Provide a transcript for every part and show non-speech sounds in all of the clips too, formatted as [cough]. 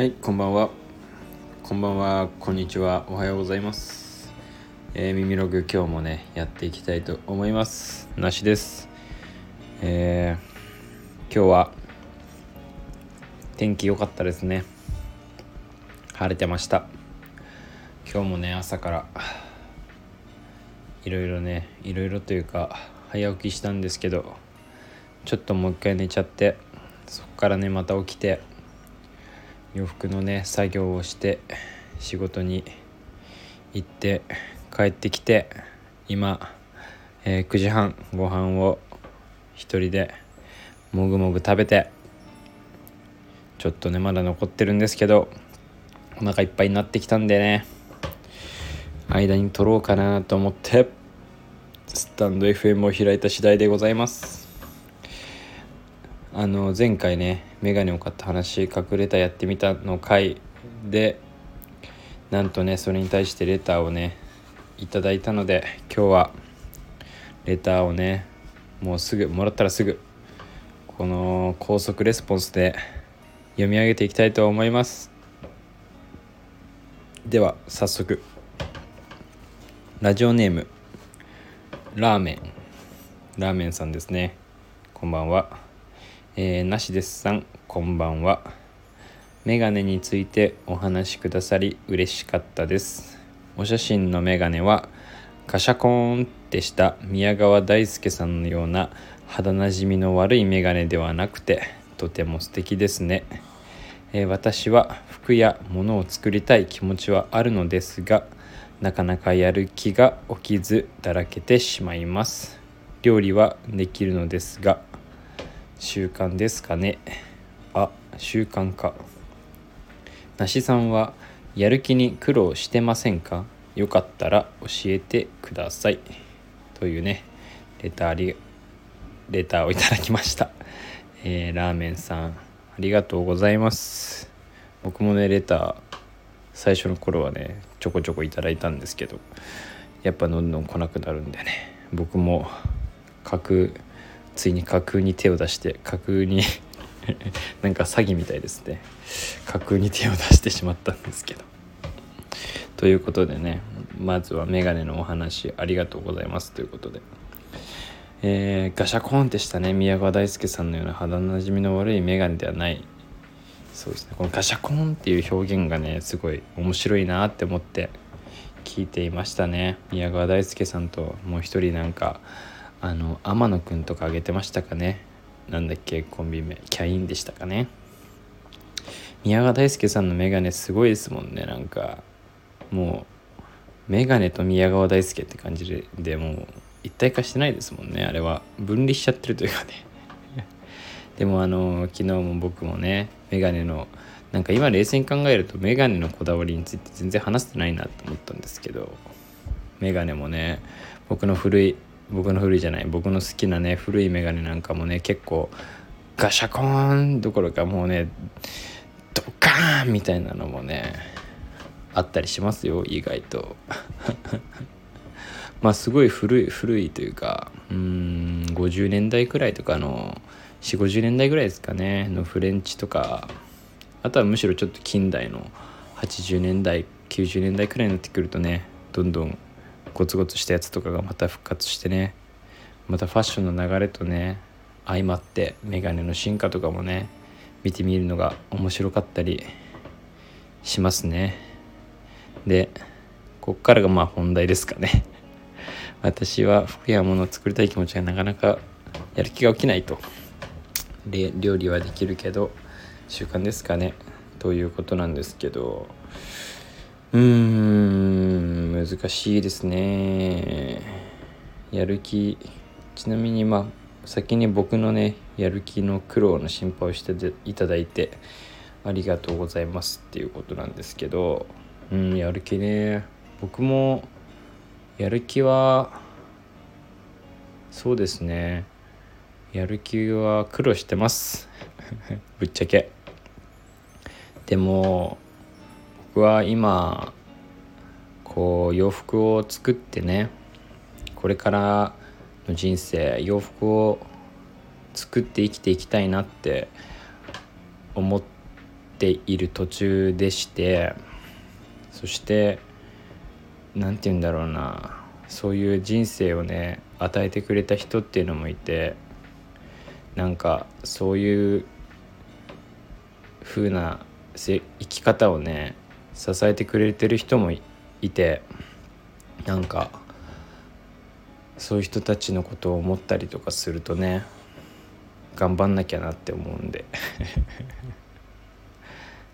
はいこんばんは。こんばんはこんにちは。おはようございます、えー、耳ログ今日もねやっていきたいと思います。なしです。えー、今日は天気良かったですね。晴れてました。今日もね朝からいろいろねいろいろというか早起きしたんですけどちょっともう一回寝ちゃってそこからねまた起きて洋服のね作業をして仕事に行って帰ってきて今、えー9時半ご飯を一人でもぐもぐ食べてちょっとねまだ残ってるんですけどお腹いっぱいになってきたんでね間に撮ろうかなと思ってスタンド FM を開いた次第でございます。あの前回ねメガネを買った話隠れたやってみたの回でなんとねそれに対してレターをねいただいたので今日はレターをねもうすぐもらったらすぐこの高速レスポンスで読み上げていきたいと思います。では早速ラジオネームラーメン。ラーメンさんですね。こんばんは。えー、なしですさんこんばんは。メガネについてお話しくださり嬉しかったです。お写真のメガネはカシャコーンってした宮川大輔さんのような肌なじみの悪いメガネではなくてとても素敵ですね、えー私は服や物を作りたい気持ちはあるのですがなかなかやる気が起きずだらけてしまいます。料理はできるのですが習慣ですかね。あ習慣か。梨さんはやる気に苦労してませんか？よかったら教えてください。というねレターありレターをいただきました、[laughs] えーラーメンさんありがとうございます。僕もねレター最初の頃はねちょこちょこいただいたんですけどやっぱどんどん来なくなるんでね僕も架空ついに架空に手を出して架空に [laughs] なんか詐欺みたいですね。架空に手を出してしまったんですけど。ということでねまずはメガネのお話ありがとうございます。ということで。えーガシャコーンってしたね。宮川大輔さんのような肌なじみの悪いメガネではない。そうですね。このガシャコーンっていう表現がねすごい面白いなって思って聞いていましたね。宮川大輔さんともう一人なんかあの天野くんとかあげてましたかね？なんだっけコンビ名。キャインでしたかね？宮川大輔さんのメガネすごいですもんね。なんかもうメガネと宮川大輔って感じででもう一体化してないですもんね。あれは。分離しちゃってるというかね。[laughs] でもあの昨日も僕もねメガネのなんか今冷静に考えるとメガネのこだわりについて全然話してないなと思ったんですけどメガネもね僕の古い僕の古いじゃない。僕の好きなね古いメガネなんかもね結構ガシャコーンどころかもうねドカーンみたいなのもねあったりしますよ意外と。[laughs] まあすごい古い古いというかうん50年代くらいとかの4 5 0年代ぐらいですかねのフレンチとか。あとはむしろちょっと近代の80年代90年代くらいになってくるとねどんどんゴツゴツしたやつとかがまた復活してねまたファッションの流れとね相まってメガネの進化とかもね見てみるのが面白かったりしますね。でこっからがまあ本題ですかね。[laughs] 私は服や物を作りたい気持ちがなかなかやる気が起きないと。で料理はできるけど習慣ですかね。ということなんですけど。うーん。難しいですね。やる気。ちなみにまあ先に僕のねやる気の苦労の心配をしていただいてありがとうございますっていうことなんですけどうんやる気ね。僕もやる気はそうですね。やる気は苦労してます。[laughs] ぶっちゃけ。でも僕は今こう洋服を作ってねこれからの人生洋服を作って生きていきたいなって思っている途中でしてそして何て言うんだろうなそういう人生をね与えてくれた人っていうのもいてなんかそういう風な生き方をね支えてくれてる人もいいてなんかそういう人たちのことを思ったりとかするとね頑張んなきゃなって思うんで。[laughs]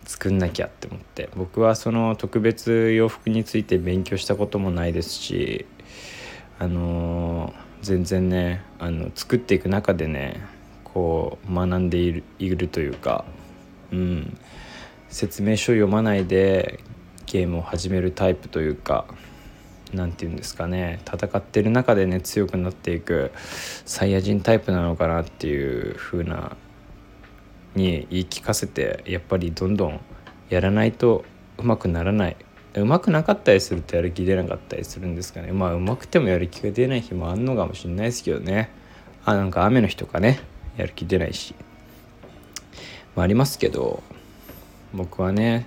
作んなきゃって思って。僕はその特別洋服について勉強したこともないですしあのー、全然ねあの作っていく中でねこう学んでいるというか、うん、説明書読まないでゲームを始めるタイプというか何て言うんですかね。戦ってる中でね強くなっていくサイヤ人タイプなのかなっていう風なに言い聞かせてやっぱりどんどんやらないとうまくならない。うまくなかったりするとやる気出なかったりするんですかね。まあうまくてもやる気が出ない日もあんのかもしれないですけどね。あなんか雨の日とかねやる気出ないし、まあ、ありますけど僕はね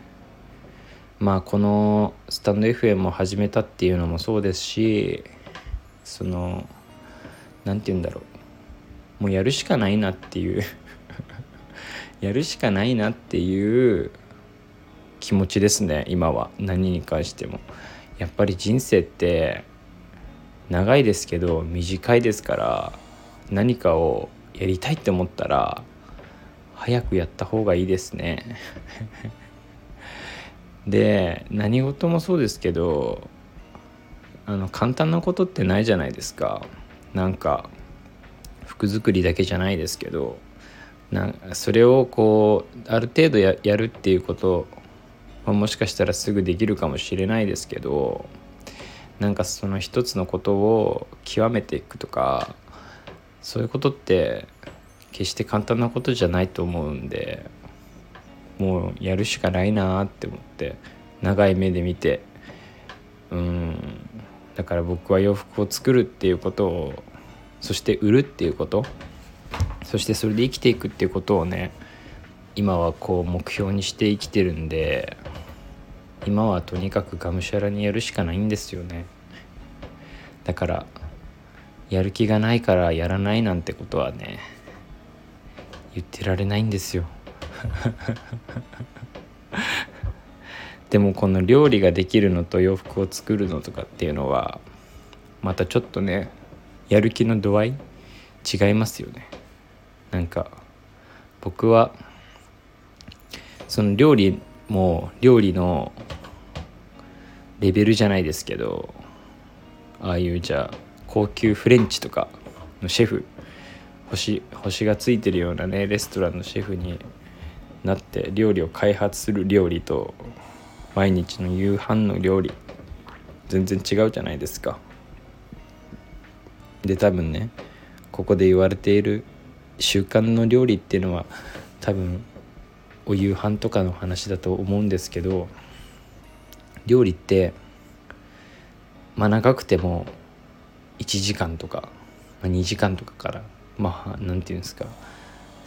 まあこのスタンド FM を始めたっていうのもそうですしその何て言うんだろう。もうやるしかないなっていう。[laughs] やるしかないなっていう気持ちですね今は。何に関しても。やっぱり人生って長いですけど短いですから何かをやりたいって思ったら早くやった方がいいですね。[laughs] で何事もそうですけどあの簡単なことってないじゃないですか。なんか服作りだけじゃないですけどなそれをこうある程度やるっていうことはもしかしたらすぐできるかもしれないですけどなんかその一つのことを極めていくとかそういうことって決して簡単なことじゃないと思うんでもうやるしかないなって思って長い目で見てうんだから僕は洋服を作るっていうことをそして売るっていうことそしてそれで生きていくっていうことをね今はこう目標にして生きてるんで今はとにかくがむしゃらにやるしかないんですよね。だからやる気がないからやらないなんてことはね言ってられないんですよ。[laughs] でもこの料理ができるのと洋服を作るのとかっていうのはまたちょっとねやる気の度合い違いますよね。なんか僕はその料理も料理のレベルじゃないですけどああいうじゃあ高級フレンチとかのシェフ星星がついてるようなねレストランのシェフになって料理を開発する料理と毎日の夕飯の料理全然違うじゃないですか。で多分ねここで言われている習慣の料理っていうのは多分お夕飯とかの話だと思うんですけど料理ってまあ長くても1時間とか、まあ、2時間とかからまあ何て言うんですか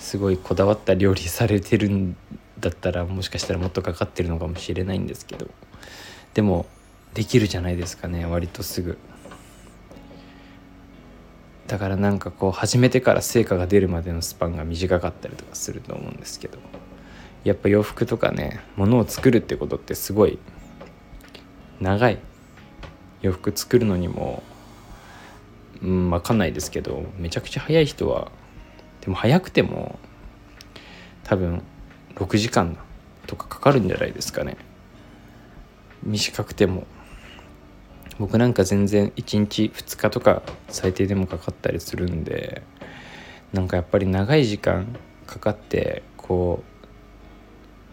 すごいこだわった料理されてるんだったらもしかしたらもっとかかってるのかもしれないんですけど。でもできるじゃないですかね割とすぐ。だからなんかこう始めてから成果が出るまでのスパンが短かったりとかすると思うんですけど。やっぱ洋服とかね物を作るってことってすごい長い。洋服作るのにもうん分かんないですけどめちゃくちゃ早い人はでも早くても多分6時間とかかかるんじゃないですかね。短くても。僕なんか全然1日2日とか最低でもかかったりするんでなんかやっぱり長い時間かかってこ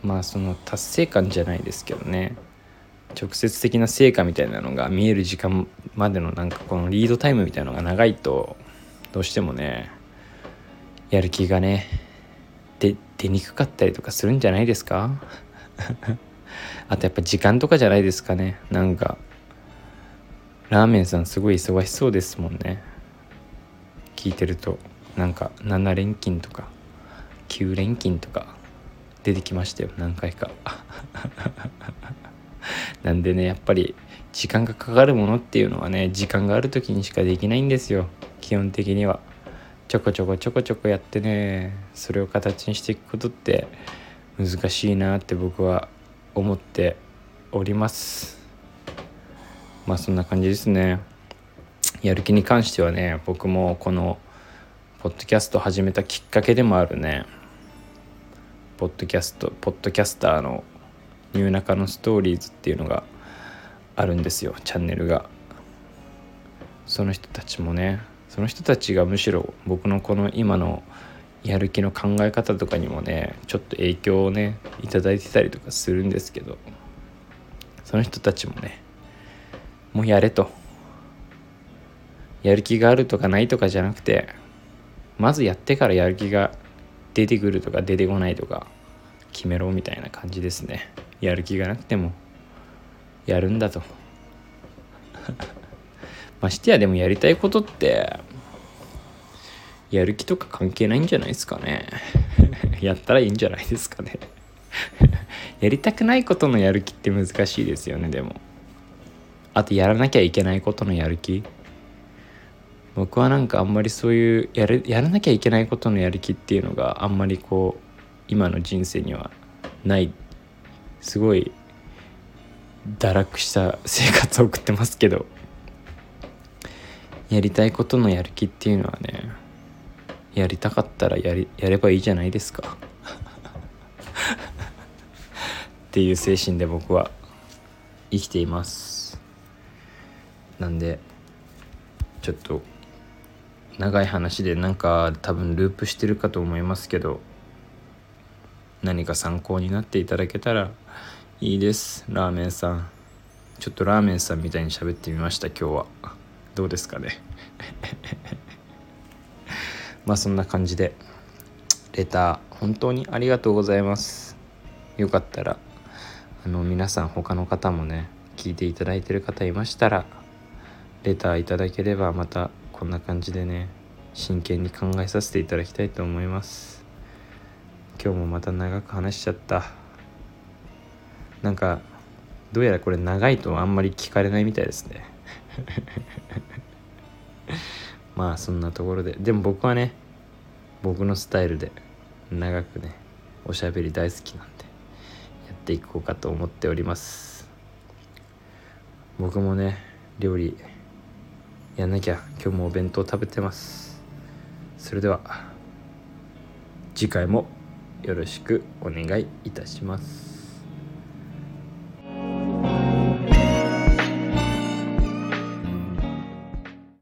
うまあその達成感じゃないですけどね。直接的な成果みたいなのが見える時間までのなんかこのリードタイムみたいなのが長いとどうしてもねやる気がね出にくかったりとかするんじゃないですか？[laughs] あとやっぱ時間とかじゃないですかね。なんかラーメンさんすごい忙しそうですもんね。聞いてるとなんか7連勤とか9連勤とか出てきましたよ。何回か。[laughs] なんでねやっぱり時間がかかるものっていうのはね時間がある時にしかできないんですよ。基本的には。ちょこちょこちょこちょこやってねそれを形にしていくことって難しいなって僕は思っております。まあそんな感じですね。やる気に関してはね僕もこのポッドキャスト始めたきっかけでもあるね。ポッドキャストポッドキャスターのニューナカのストーリーズっていうのがあるんですよチャンネルが。その人たちもねその人たちがむしろ僕のこの今のやる気の考え方とかにもねちょっと影響をね頂いてたりとかするんですけどその人たちもねもうやれと。やる気があるとかないとかじゃなくてまずやってからやる気が出てくるとか出てこないとか決めろみたいな感じですね。やる気がなくてもやるんだと。ましてやでもやりたいことってやる気とか関係ないんじゃないですかね。[laughs] やったらいいんじゃないですかね。[laughs] やりたくないことのやる気って難しいですよねでも。あとやらなきゃいけないことのやる気。僕はなんかあんまりそういうやるやらなきゃいけないことのやる気っていうのがあんまりこう今の人生にはない。すごい堕落した生活を送ってますけど。やりたいことのやる気っていうのはねやりたかったらやりやればいいじゃないですか。っていう精神で僕は生きています。なんでちょっと長い話でなんか多分ループしてるかと思いますけど何か参考になっていただけたらいいです。ラーメンさん。ちょっとラーメンさんみたいに喋ってみました今日は。どうですかね。[laughs] まあそんな感じでレター本当にありがとうございます。よかったらあの皆さん他の方もね聞いていただいてる方いましたらレターいただければまたこんな感じでね真剣に考えさせていただきたいと思います。今日もまた長く話しちゃった。なんかどうやらこれ長いとあんまり聞かれないみたいですね。[laughs] まあそんなところで。でも僕はね僕のスタイルで長くねおしゃべり大好きなんでやっていこうかと思っております。僕もね料理やんなきゃ今日もお弁当食べてます。それでは次回もよろしくお願いいたします。